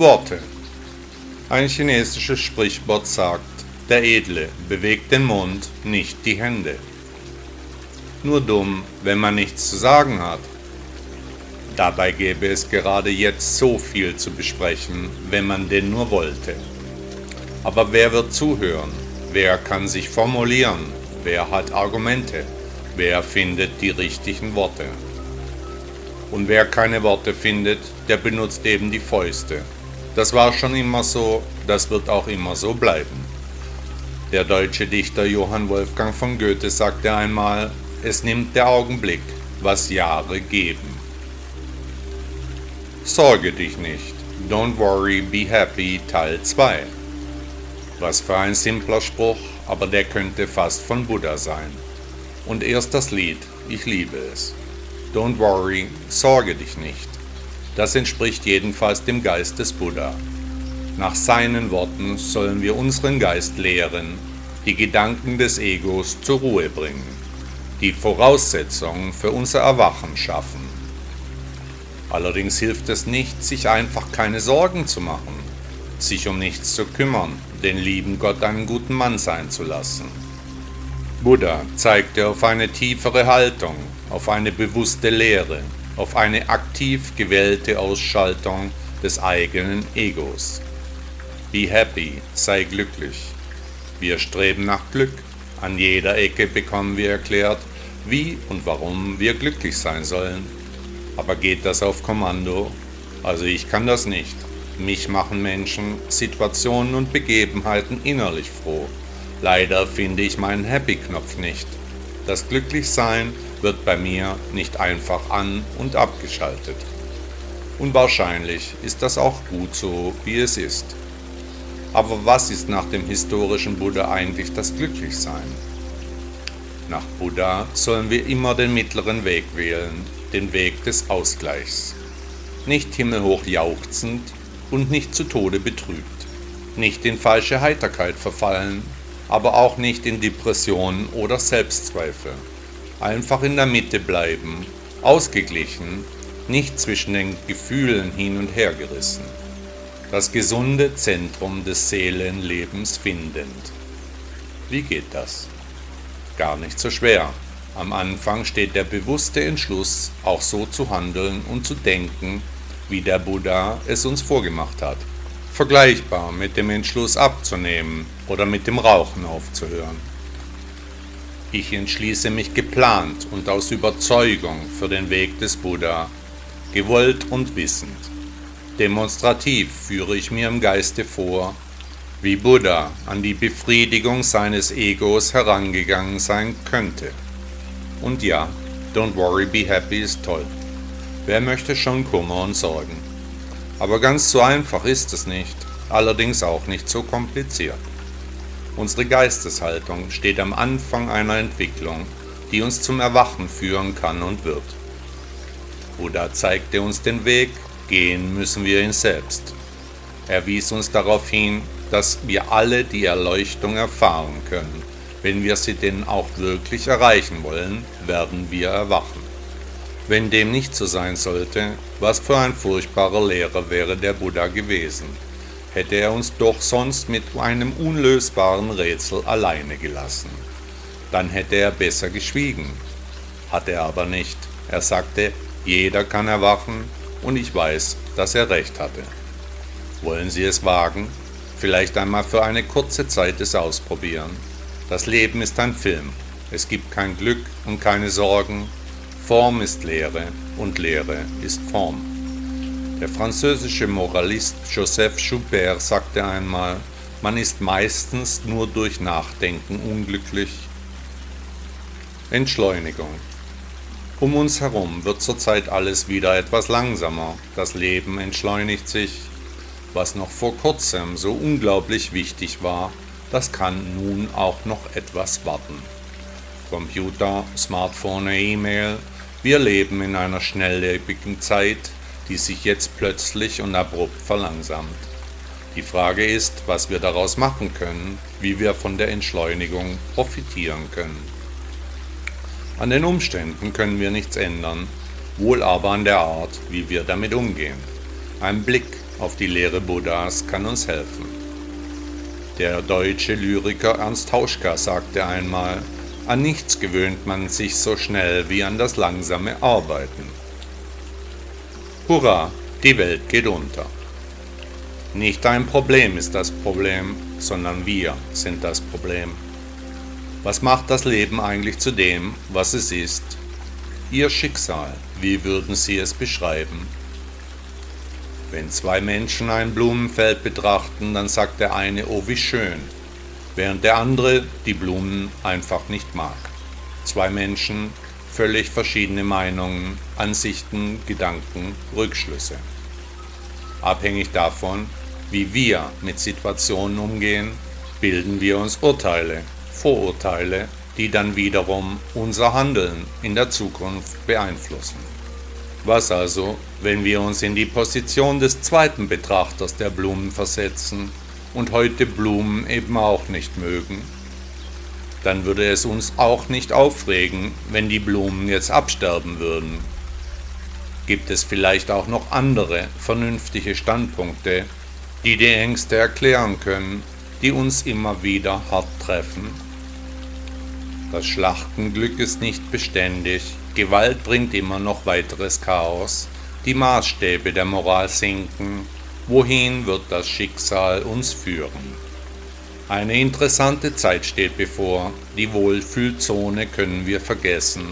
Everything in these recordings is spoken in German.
Worte. Ein chinesisches Sprichwort sagt, der Edle bewegt den Mund, nicht die Hände. Nur dumm, wenn man nichts zu sagen hat. Dabei gäbe es gerade jetzt so viel zu besprechen, wenn man denn nur wollte. Aber wer wird zuhören? Wer kann sich formulieren? Wer hat Argumente? Wer findet die richtigen Worte? Und wer keine Worte findet, der benutzt eben die Fäuste. Das war schon immer so, das wird auch immer so bleiben. Der deutsche Dichter Johann Wolfgang von Goethe sagte einmal, es nimmt der Augenblick, was Jahre geben. Sorge dich nicht, Don't Worry, Be Happy Teil 2. Was für ein simpler Spruch, aber der könnte fast von Buddha sein. Und erst das Lied, ich liebe es. Don't worry, sorge dich nicht. Das entspricht jedenfalls dem Geist des Buddha. Nach seinen Worten sollen wir unseren Geist lehren, die Gedanken des Egos zur Ruhe bringen, die Voraussetzungen für unser Erwachen schaffen. Allerdings hilft es nicht, sich einfach keine Sorgen zu machen, sich um nichts zu kümmern, den lieben Gott einen guten Mann sein zu lassen. Buddha zeigte auf eine tiefere Haltung, auf eine bewusste Lehre, auf eine aktiv gewählte Ausschaltung des eigenen Egos. Be happy, sei glücklich. Wir streben nach Glück. An jeder Ecke bekommen wir erklärt, wie und warum wir glücklich sein sollen. Aber geht das auf Kommando? Also ich kann das nicht. Mich machen Menschen, Situationen und Begebenheiten innerlich froh. Leider finde ich meinen Happy-Knopf nicht. Das Glücklichsein wird bei mir nicht einfach an und abgeschaltet. Und wahrscheinlich ist das auch gut so, wie es ist. Aber was ist nach dem historischen Buddha eigentlich das Glücklichsein? Nach Buddha sollen wir immer den mittleren Weg wählen, den Weg des Ausgleichs. Nicht himmelhoch jauchzend, und nicht zu Tode betrübt. Nicht in falsche Heiterkeit verfallen, aber auch nicht in Depressionen oder Selbstzweifel. Einfach in der Mitte bleiben, ausgeglichen, nicht zwischen den Gefühlen hin und her gerissen. Das gesunde Zentrum des Seelenlebens findend. Wie geht das? Gar nicht so schwer. Am Anfang steht der bewusste Entschluss, auch so zu handeln und zu denken, wie der Buddha es uns vorgemacht hat. Vergleichbar mit dem Entschluss abzunehmen oder mit dem Rauchen aufzuhören. Ich entschließe mich geplant und aus Überzeugung für den Weg des Buddha, gewollt und wissend. Demonstrativ führe ich mir im Geiste vor, wie Buddha an die Befriedigung seines Egos herangegangen sein könnte. Und ja, Don't Worry, Be Happy ist toll. Wer möchte schon Kummer und Sorgen? Aber ganz so einfach ist es nicht, allerdings auch nicht so kompliziert. Unsere Geisteshaltung steht am Anfang einer Entwicklung, die uns zum Erwachen führen kann und wird. Buddha zeigte uns den Weg, gehen müssen wir ihn selbst. Er wies uns darauf hin, dass wir alle die Erleuchtung erfahren können. Wenn wir sie denn auch wirklich erreichen wollen, werden wir erwachen. Wenn dem nicht so sein sollte, was für ein furchtbarer Lehrer wäre der Buddha gewesen, hätte er uns doch sonst mit einem unlösbaren Rätsel alleine gelassen. Dann hätte er besser geschwiegen. Hat er aber nicht. Er sagte, jeder kann erwachen und ich weiß, dass er recht hatte. Wollen Sie es wagen? Vielleicht einmal für eine kurze Zeit es ausprobieren. Das Leben ist ein Film. Es gibt kein Glück und keine Sorgen, Form ist Lehre und Lehre ist Form. Der französische Moralist Joseph Joubert sagte einmal, man ist meistens nur durch Nachdenken unglücklich. Entschleunigung. Um uns herum wird zurzeit alles wieder etwas langsamer, das Leben entschleunigt sich, was noch vor kurzem so unglaublich wichtig war, das kann nun auch noch etwas warten. Computer, Smartphone, E-Mail, wir leben in einer schnelllebigen Zeit, die sich jetzt plötzlich und abrupt verlangsamt. Die Frage ist, was wir daraus machen können, wie wir von der Entschleunigung profitieren können. An den Umständen können wir nichts ändern, wohl aber an der Art, wie wir damit umgehen. Ein Blick auf die Lehre Buddhas kann uns helfen. Der deutsche Lyriker Ernst Hauschka sagte einmal, an nichts gewöhnt man sich so schnell wie an das langsame Arbeiten. Hurra, die Welt geht unter. Nicht dein Problem ist das Problem, sondern wir sind das Problem. Was macht das Leben eigentlich zu dem, was es ist? Ihr Schicksal, wie würden Sie es beschreiben? Wenn zwei Menschen ein Blumenfeld betrachten, dann sagt der eine, oh wie schön, während der andere die Blumen einfach nicht mag. Zwei Menschen, völlig verschiedene Meinungen, Ansichten, Gedanken, Rückschlüsse. Abhängig davon, wie wir mit Situationen umgehen, bilden wir uns Urteile, Vorurteile, die dann wiederum unser Handeln in der Zukunft beeinflussen. Was also, wenn wir uns in die Position des zweiten Betrachters der Blumen versetzen und heute Blumen eben auch nicht mögen? Dann würde es uns auch nicht aufregen, wenn die Blumen jetzt absterben würden. Gibt es vielleicht auch noch andere vernünftige Standpunkte, die die Ängste erklären können, die uns immer wieder hart treffen. Das Schlachtenglück ist nicht beständig, Gewalt bringt immer noch weiteres Chaos, die Maßstäbe der Moral sinken, wohin wird das Schicksal uns führen? Eine interessante Zeit steht bevor, die Wohlfühlzone können wir vergessen,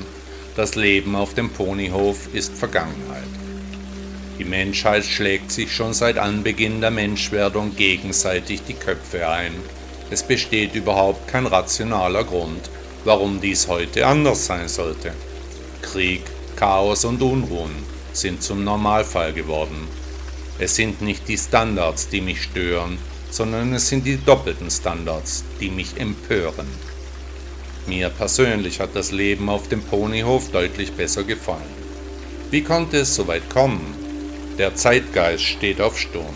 das Leben auf dem Ponyhof ist Vergangenheit. Die Menschheit schlägt sich schon seit Anbeginn der Menschwerdung gegenseitig die Köpfe ein. Es besteht überhaupt kein rationaler Grund, warum dies heute anders sein sollte. Krieg, Chaos und Unruhen sind zum Normalfall geworden. Es sind nicht die Standards, die mich stören, sondern es sind die doppelten Standards, die mich empören. Mir persönlich hat das Leben auf dem Ponyhof deutlich besser gefallen. Wie konnte es so weit kommen? Der Zeitgeist steht auf Sturm.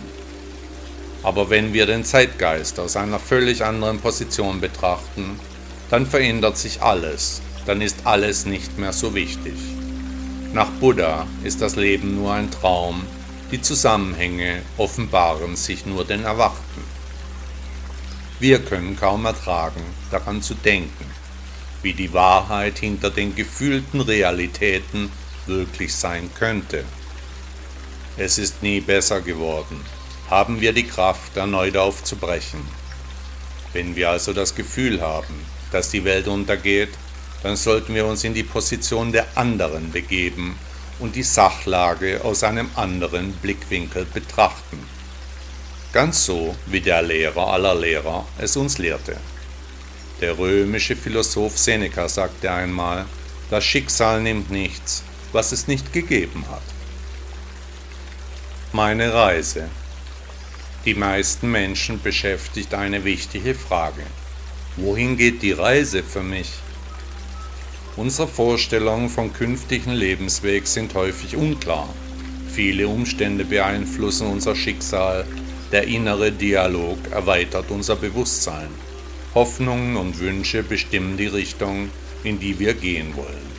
Aber wenn wir den Zeitgeist aus einer völlig anderen Position betrachten, dann verändert sich alles, dann ist alles nicht mehr so wichtig. Nach Buddha ist das Leben nur ein Traum, die Zusammenhänge offenbaren sich nur den Erwachten. Wir können kaum ertragen, daran zu denken, wie die Wahrheit hinter den gefühlten Realitäten wirklich sein könnte. Es ist nie besser geworden. Haben wir die Kraft, erneut aufzubrechen. Wenn wir also das Gefühl haben, dass die Welt untergeht, dann sollten wir uns in die Position der anderen begeben und die Sachlage aus einem anderen Blickwinkel betrachten. Ganz so, wie der Lehrer aller Lehrer es uns lehrte. Der römische Philosoph Seneca sagte einmal, das Schicksal nimmt nichts, was es nicht gegeben hat. Meine Reise. Die meisten Menschen beschäftigt eine wichtige Frage. Wohin geht die Reise für mich? Unsere Vorstellungen vom künftigen Lebensweg sind häufig unklar. Viele Umstände beeinflussen unser Schicksal. Der innere Dialog erweitert unser Bewusstsein. Hoffnungen und Wünsche bestimmen die Richtung, in die wir gehen wollen.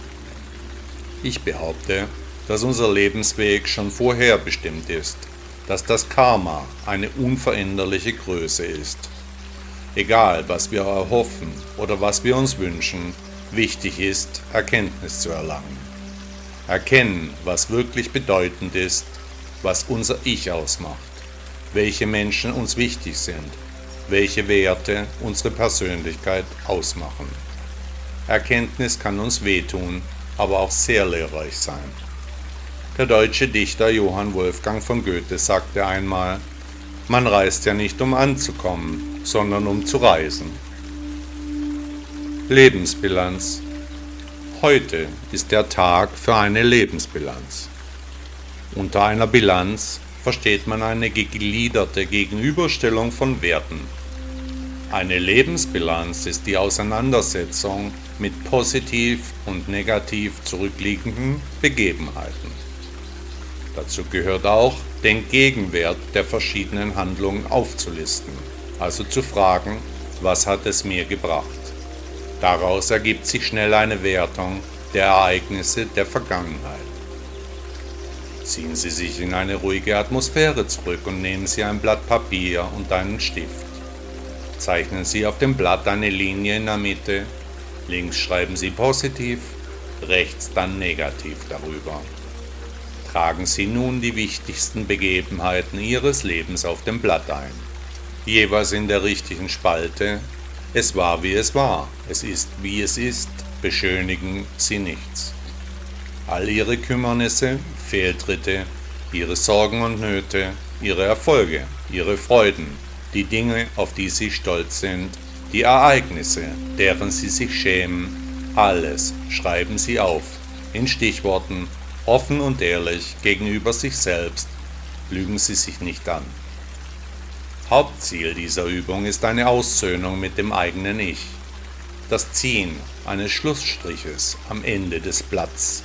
Ich behaupte, dass unser Lebensweg schon vorher bestimmt ist, dass das Karma eine unveränderliche Größe ist. Egal, was wir erhoffen oder was wir uns wünschen, wichtig ist, Erkenntnis zu erlangen. Erkennen, was wirklich bedeutend ist, was unser Ich ausmacht, welche Menschen uns wichtig sind, welche Werte unsere Persönlichkeit ausmachen. Erkenntnis kann uns wehtun, aber auch sehr lehrreich sein. Der deutsche Dichter Johann Wolfgang von Goethe sagte einmal, man reist ja nicht um anzukommen, sondern um zu reisen. Lebensbilanz. Heute ist der Tag für eine Lebensbilanz. Unter einer Bilanz versteht man eine gegliederte Gegenüberstellung von Werten. Eine Lebensbilanz ist die Auseinandersetzung mit positiv und negativ zurückliegenden Begebenheiten. Dazu gehört auch, den Gegenwert der verschiedenen Handlungen aufzulisten, also zu fragen, was hat es mir gebracht. Daraus ergibt sich schnell eine Wertung der Ereignisse der Vergangenheit. Ziehen Sie sich in eine ruhige Atmosphäre zurück und nehmen Sie ein Blatt Papier und einen Stift. Zeichnen Sie auf dem Blatt eine Linie in der Mitte, links schreiben Sie positiv, rechts dann negativ darüber. Tragen Sie nun die wichtigsten Begebenheiten Ihres Lebens auf dem Blatt ein, jeweils in der richtigen Spalte. Es war wie es war, es ist wie es ist, beschönigen Sie nichts. All Ihre Kümmernisse, Fehltritte, Ihre Sorgen und Nöte, Ihre Erfolge, Ihre Freuden, die Dinge, auf die sie stolz sind, die Ereignisse, deren sie sich schämen, alles schreiben sie auf, in Stichworten, offen und ehrlich gegenüber sich selbst, lügen sie sich nicht an. Hauptziel dieser Übung ist eine Aussöhnung mit dem eigenen Ich, das Ziehen eines Schlussstriches am Ende des Blatts.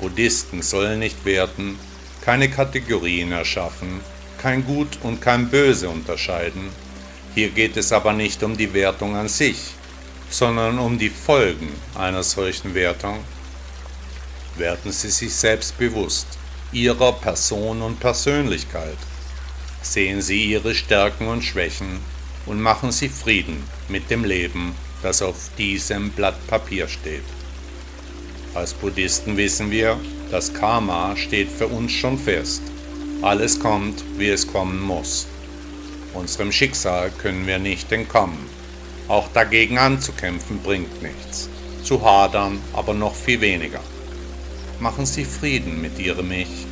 Buddhisten sollen nicht werten, keine Kategorien erschaffen, kein Gut und kein Böse unterscheiden. Hier geht es aber nicht um die Wertung an sich, sondern um die Folgen einer solchen Wertung. Werden Sie sich selbst bewusst Ihrer Person und Persönlichkeit. Sehen Sie Ihre Stärken und Schwächen und machen Sie Frieden mit dem Leben, das auf diesem Blatt Papier steht. Als Buddhisten wissen wir, das Karma steht für uns schon fest. Alles kommt, wie es kommen muss. Unserem Schicksal können wir nicht entkommen. Auch dagegen anzukämpfen bringt nichts. Zu hadern aber noch viel weniger. Machen Sie Frieden mit Ihrem Ich.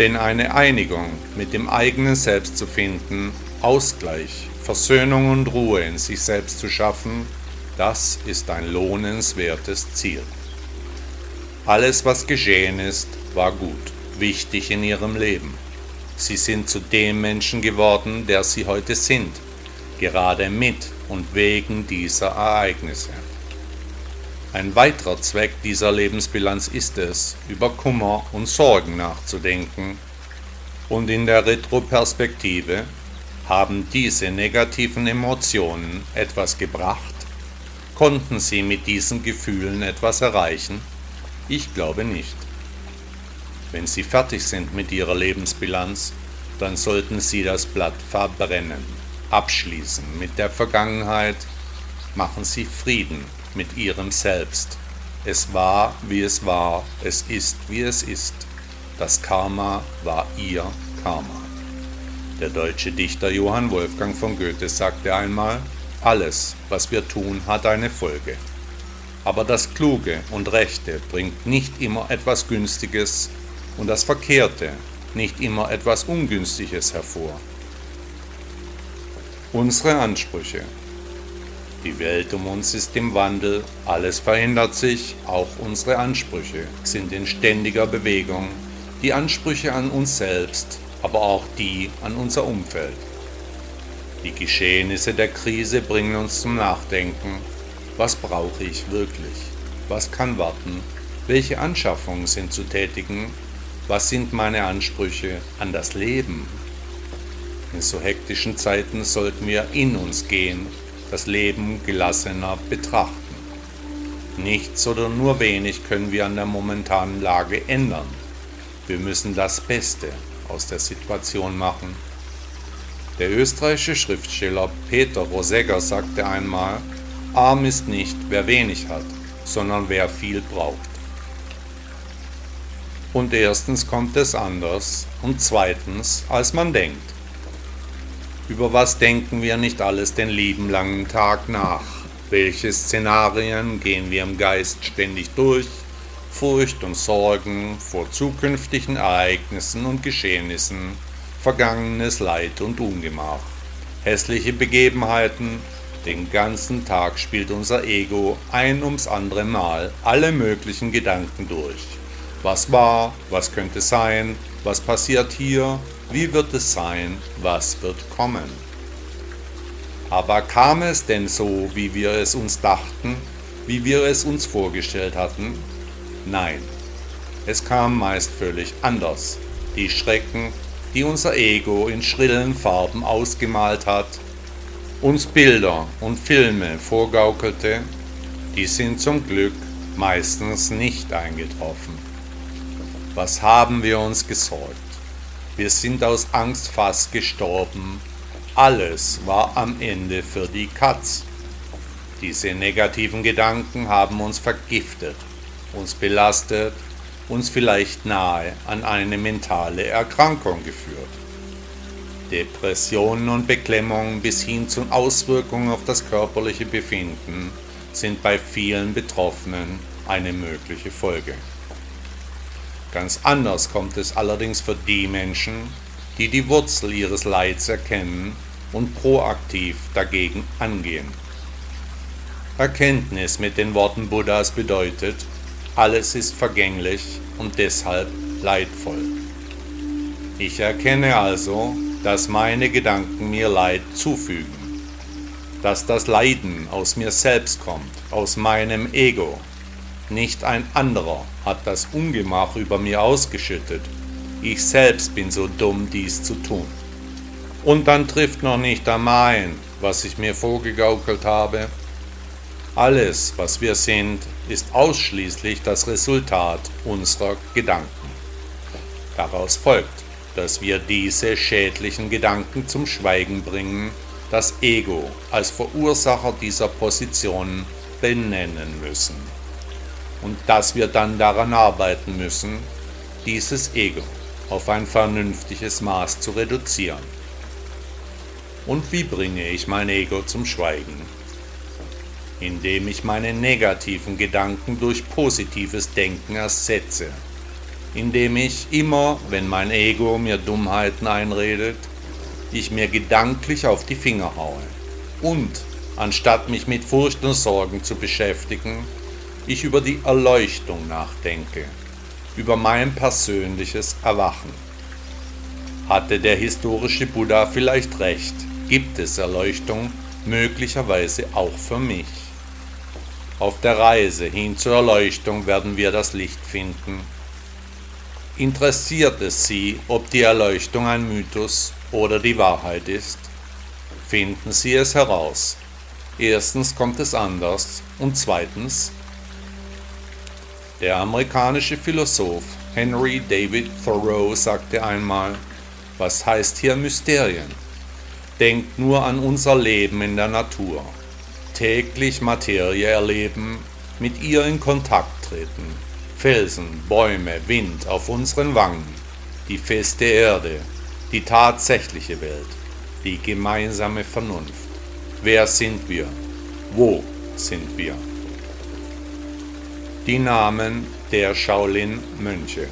Denn eine Einigung mit dem eigenen Selbst zu finden, Ausgleich, Versöhnung und Ruhe in sich selbst zu schaffen, das ist ein lohnenswertes Ziel. Alles, was geschehen ist, war gut wichtig in ihrem Leben. Sie sind zu dem Menschen geworden, der sie heute sind, gerade mit und wegen dieser Ereignisse. Ein weiterer Zweck dieser Lebensbilanz ist es, über Kummer und Sorgen nachzudenken und in der Retroperspektive haben diese negativen Emotionen etwas gebracht? Konnten sie mit diesen Gefühlen etwas erreichen? Ich glaube nicht. Wenn Sie fertig sind mit Ihrer Lebensbilanz, dann sollten Sie das Blatt verbrennen, abschließen mit der Vergangenheit, machen Sie Frieden mit Ihrem Selbst. Es war, wie es war, es ist, wie es ist. Das Karma war Ihr Karma. Der deutsche Dichter Johann Wolfgang von Goethe sagte einmal, alles, was wir tun, hat eine Folge. Aber das Kluge und Rechte bringt nicht immer etwas Günstiges, und das Verkehrte nicht immer etwas Ungünstiges hervor. Unsere Ansprüche. Die Welt um uns ist im Wandel, alles verändert sich, auch unsere Ansprüche sind in ständiger Bewegung, die Ansprüche an uns selbst, aber auch die an unser Umfeld. Die Geschehnisse der Krise bringen uns zum Nachdenken, was brauche ich wirklich, was kann warten, welche Anschaffungen sind zu tätigen? Was sind meine Ansprüche an das Leben? In so hektischen Zeiten sollten wir in uns gehen, das Leben gelassener betrachten. Nichts oder nur wenig können wir an der momentanen Lage ändern. Wir müssen das Beste aus der Situation machen. Der österreichische Schriftsteller Peter Rosegger sagte einmal, Arm ist nicht, wer wenig hat, sondern wer viel braucht. Und erstens kommt es anders und zweitens, als man denkt. Über was denken wir nicht alles den lieben langen Tag nach? Welche Szenarien gehen wir im Geist ständig durch? Furcht und Sorgen vor zukünftigen Ereignissen und Geschehnissen, vergangenes Leid und Ungemach, hässliche Begebenheiten, den ganzen Tag spielt unser Ego ein ums andere Mal alle möglichen Gedanken durch Was war, was könnte sein, was passiert hier, wie wird es sein, was wird kommen. Aber kam es denn so, wie wir es uns dachten, wie wir es uns vorgestellt hatten? Nein, es kam meist völlig anders. Die Schrecken, die unser Ego in schrillen Farben ausgemalt hat, uns Bilder und Filme vorgaukelte, die sind zum Glück meistens nicht eingetroffen. Was haben wir uns gesorgt? Wir sind aus Angst fast gestorben. Alles war am Ende für die Katz. Diese negativen Gedanken haben uns vergiftet, uns belastet, uns vielleicht nahe an eine mentale Erkrankung geführt. Depressionen und Beklemmungen bis hin zu Auswirkungen auf das körperliche Befinden sind bei vielen Betroffenen eine mögliche Folge. Ganz anders kommt es allerdings für die Menschen, die die Wurzel ihres Leids erkennen und proaktiv dagegen angehen. Erkenntnis mit den Worten Buddhas bedeutet, alles ist vergänglich und deshalb leidvoll. Ich erkenne also, dass meine Gedanken mir Leid zufügen, dass das Leiden aus mir selbst kommt, aus meinem Ego. Nicht ein anderer hat das Ungemach über mir ausgeschüttet. Ich selbst bin so dumm, dies zu tun. Und dann trifft noch nicht einmal ein, was ich mir vorgegaukelt habe. Alles, was wir sind, ist ausschließlich das Resultat unserer Gedanken. Daraus folgt, dass wir diese schädlichen Gedanken zum Schweigen bringen, das Ego als Verursacher dieser Position benennen müssen. Und dass wir dann daran arbeiten müssen, dieses Ego auf ein vernünftiges Maß zu reduzieren. Und wie bringe ich mein Ego zum Schweigen? Indem ich meine negativen Gedanken durch positives Denken ersetze indem ich immer, wenn mein Ego mir Dummheiten einredet, ich mir gedanklich auf die Finger haue. Und anstatt mich mit Furcht und Sorgen zu beschäftigen, ich über die Erleuchtung nachdenke, über mein persönliches Erwachen. Hatte der historische Buddha vielleicht recht, gibt es Erleuchtung möglicherweise auch für mich. Auf der Reise hin zur Erleuchtung werden wir das Licht finden, Interessiert es Sie, ob die Erleuchtung ein Mythos oder die Wahrheit ist? Finden Sie es heraus. Erstens kommt es anders und zweitens, der amerikanische Philosoph Henry David Thoreau sagte einmal, was heißt hier Mysterien? Denkt nur an unser Leben in der Natur. Täglich Materie erleben, mit ihr in Kontakt treten, Felsen, Bäume, Wind auf unseren Wangen, die feste Erde, die tatsächliche Welt, die gemeinsame Vernunft. Wer sind wir? Wo sind wir? Die Namen der Shaolin-Mönche.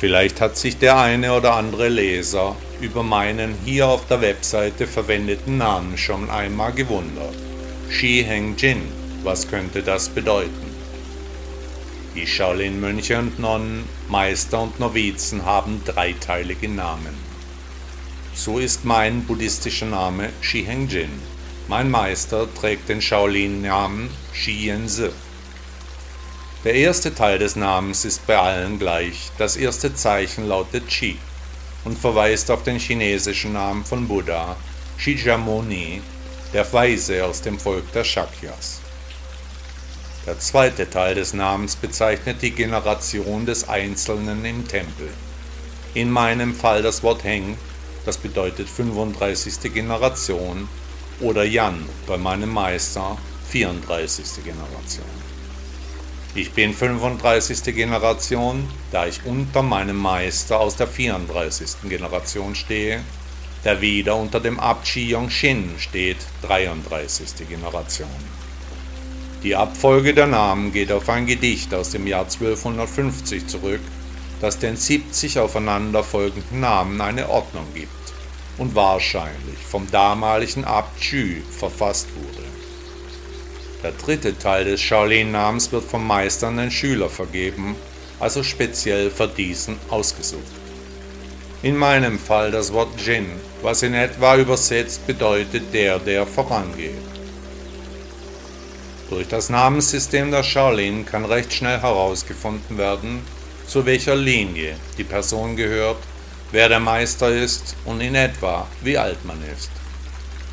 Vielleicht hat sich der eine oder andere Leser über meinen hier auf der Webseite verwendeten Namen schon einmal gewundert. Shi Heng Jin, was könnte das bedeuten? Die Shaolin-Mönche und Nonnen, Meister und Novizen haben dreiteilige Namen. So ist mein buddhistischer Name Shihengjin. Mein Meister trägt den Shaolin-Namen Shiyense. Der erste Teil des Namens ist bei allen gleich. Das erste Zeichen lautet Shi und verweist auf den chinesischen Namen von Buddha, Shijamoni, der Weise aus dem Volk der Shakyas. Der zweite Teil des Namens bezeichnet die Generation des Einzelnen im Tempel. In meinem Fall das Wort Heng, das bedeutet 35. Generation, oder Yan bei meinem Meister 34. Generation. Ich bin 35. Generation, da ich unter meinem Meister aus der 34. Generation stehe, der wieder unter dem Abt Shi Yongshin steht, 33. Generation. Die Abfolge der Namen geht auf ein Gedicht aus dem Jahr 1250 zurück, das den 70 aufeinanderfolgenden Namen eine Ordnung gibt und wahrscheinlich vom damaligen Abt Chü verfasst wurde. Der dritte Teil des Shaolin-Namens wird vom Meister an den Schüler vergeben, also speziell für diesen ausgesucht. In meinem Fall das Wort Jin, was in etwa übersetzt bedeutet der, der vorangeht. Durch das Namenssystem der Shaolin kann recht schnell herausgefunden werden, zu welcher Linie die Person gehört, wer der Meister ist und in etwa wie alt man ist.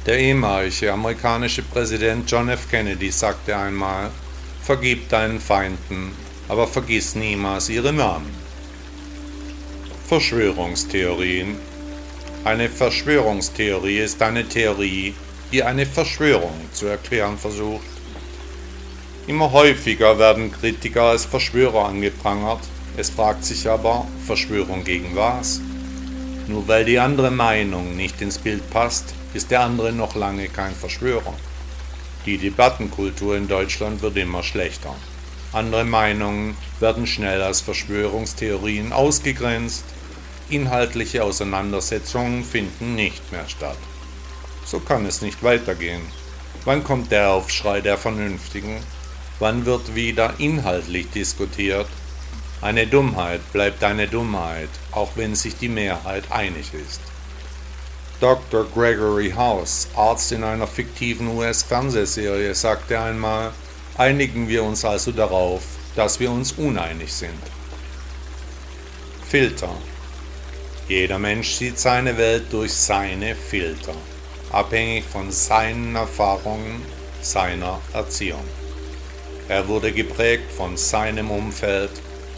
Der ehemalige amerikanische Präsident John F. Kennedy sagte einmal, vergib deinen Feinden, aber vergiss niemals ihre Namen. Verschwörungstheorien Eine Verschwörungstheorie ist eine Theorie, die eine Verschwörung zu erklären versucht. Immer häufiger werden Kritiker als Verschwörer angeprangert. Es fragt sich aber, Verschwörung gegen was? Nur weil die andere Meinung nicht ins Bild passt, ist der andere noch lange kein Verschwörer. Die Debattenkultur in Deutschland wird immer schlechter. Andere Meinungen werden schnell als Verschwörungstheorien ausgegrenzt, inhaltliche Auseinandersetzungen finden nicht mehr statt. So kann es nicht weitergehen. Wann kommt der Aufschrei der Vernünftigen? Wann wird wieder inhaltlich diskutiert? Eine Dummheit bleibt eine Dummheit, auch wenn sich die Mehrheit einig ist. Dr. Gregory House, Arzt in einer fiktiven US-Fernsehserie, sagte einmal, einigen wir uns also darauf, dass wir uns uneinig sind. Filter. Jeder Mensch sieht seine Welt durch seine Filter, abhängig von seinen Erfahrungen, seiner Erziehung. Er wurde geprägt von seinem Umfeld,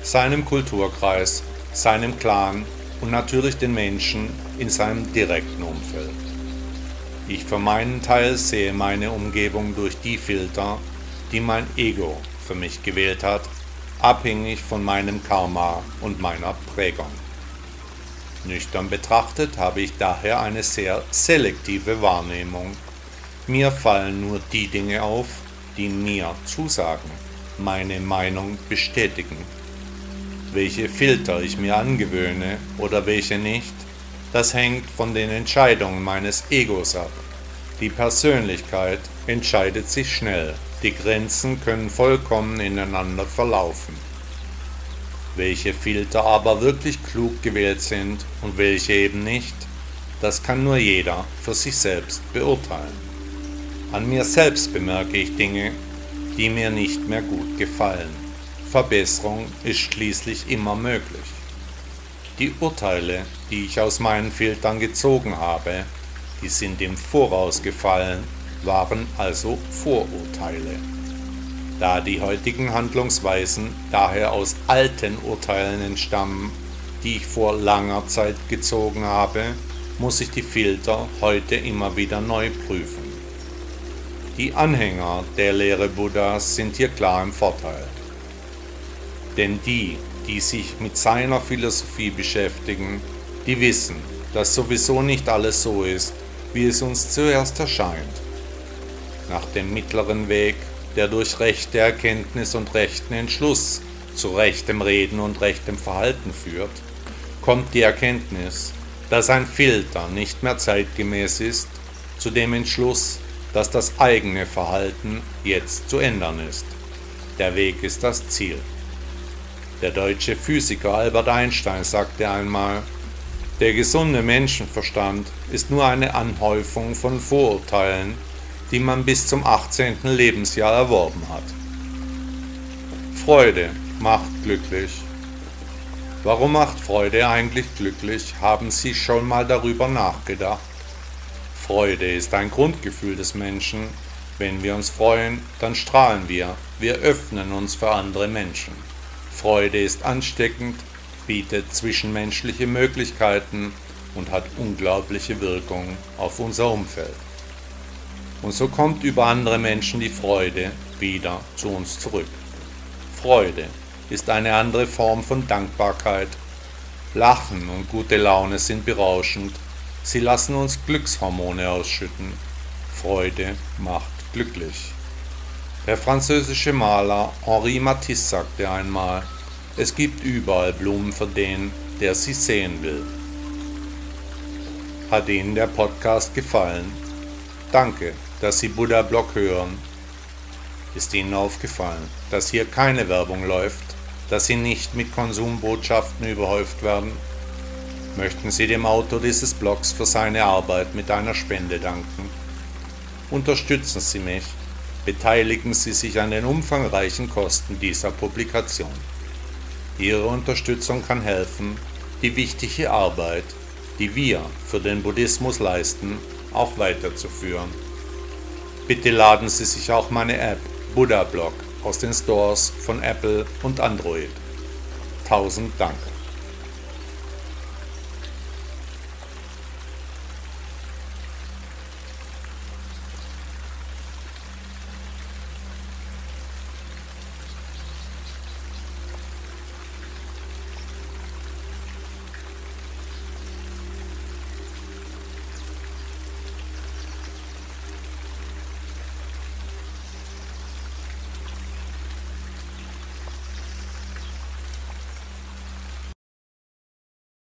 seinem Kulturkreis, seinem Clan und natürlich den Menschen in seinem direkten Umfeld. Ich für meinen Teil sehe meine Umgebung durch die Filter, die mein Ego für mich gewählt hat, abhängig von meinem Karma und meiner Prägung. Nüchtern betrachtet habe ich daher eine sehr selektive Wahrnehmung. Mir fallen nur die Dinge auf, die mir zusagen, meine Meinung bestätigen. Welche Filter ich mir angewöhne oder welche nicht, das hängt von den Entscheidungen meines Egos ab. Die Persönlichkeit entscheidet sich schnell, die Grenzen können vollkommen ineinander verlaufen. Welche Filter aber wirklich klug gewählt sind und welche eben nicht, das kann nur jeder für sich selbst beurteilen. An mir selbst bemerke ich Dinge, die mir nicht mehr gut gefallen. Verbesserung ist schließlich immer möglich. Die Urteile, die ich aus meinen Filtern gezogen habe, die sind im Voraus gefallen, waren also Vorurteile. Da die heutigen Handlungsweisen daher aus alten Urteilen entstammen, die ich vor langer Zeit gezogen habe, muss ich die Filter heute immer wieder neu prüfen. Die Anhänger der Lehre Buddhas sind hier klar im Vorteil. Denn die, die sich mit seiner Philosophie beschäftigen, die wissen, dass sowieso nicht alles so ist, wie es uns zuerst erscheint. Nach dem mittleren Weg, der durch rechte Erkenntnis und rechten Entschluss zu rechtem Reden und rechtem Verhalten führt, kommt die Erkenntnis, dass ein Filter nicht mehr zeitgemäß ist, zu dem Entschluss, dass das eigene Verhalten jetzt zu ändern ist. Der Weg ist das Ziel. Der deutsche Physiker Albert Einstein sagte einmal, der gesunde Menschenverstand ist nur eine Anhäufung von Vorurteilen, die man bis zum 18. Lebensjahr erworben hat. Freude macht glücklich. Warum macht Freude eigentlich glücklich? Haben Sie schon mal darüber nachgedacht? Freude ist ein Grundgefühl des Menschen. Wenn wir uns freuen, dann strahlen wir. Wir öffnen uns für andere Menschen. Freude ist ansteckend, bietet zwischenmenschliche Möglichkeiten und hat unglaubliche Wirkung auf unser Umfeld. Und so kommt über andere Menschen die Freude wieder zu uns zurück. Freude ist eine andere Form von Dankbarkeit. Lachen und gute Laune sind berauschend Sie lassen uns Glückshormone ausschütten. Freude macht glücklich. Der französische Maler Henri Matisse sagte einmal, es gibt überall Blumen für den, der sie sehen will. Hat Ihnen der Podcast gefallen? Danke, dass Sie Buddha Blog hören. Ist Ihnen aufgefallen, dass hier keine Werbung läuft, dass Sie nicht mit Konsumbotschaften überhäuft werden? Möchten Sie dem Autor dieses Blogs für seine Arbeit mit einer Spende danken? Unterstützen Sie mich, beteiligen Sie sich an den umfangreichen Kosten dieser Publikation. Ihre Unterstützung kann helfen, die wichtige Arbeit, die wir für den Buddhismus leisten, auch weiterzuführen. Bitte laden Sie sich auch meine App Buddha Blog aus den Stores von Apple und Android. Tausend Dank.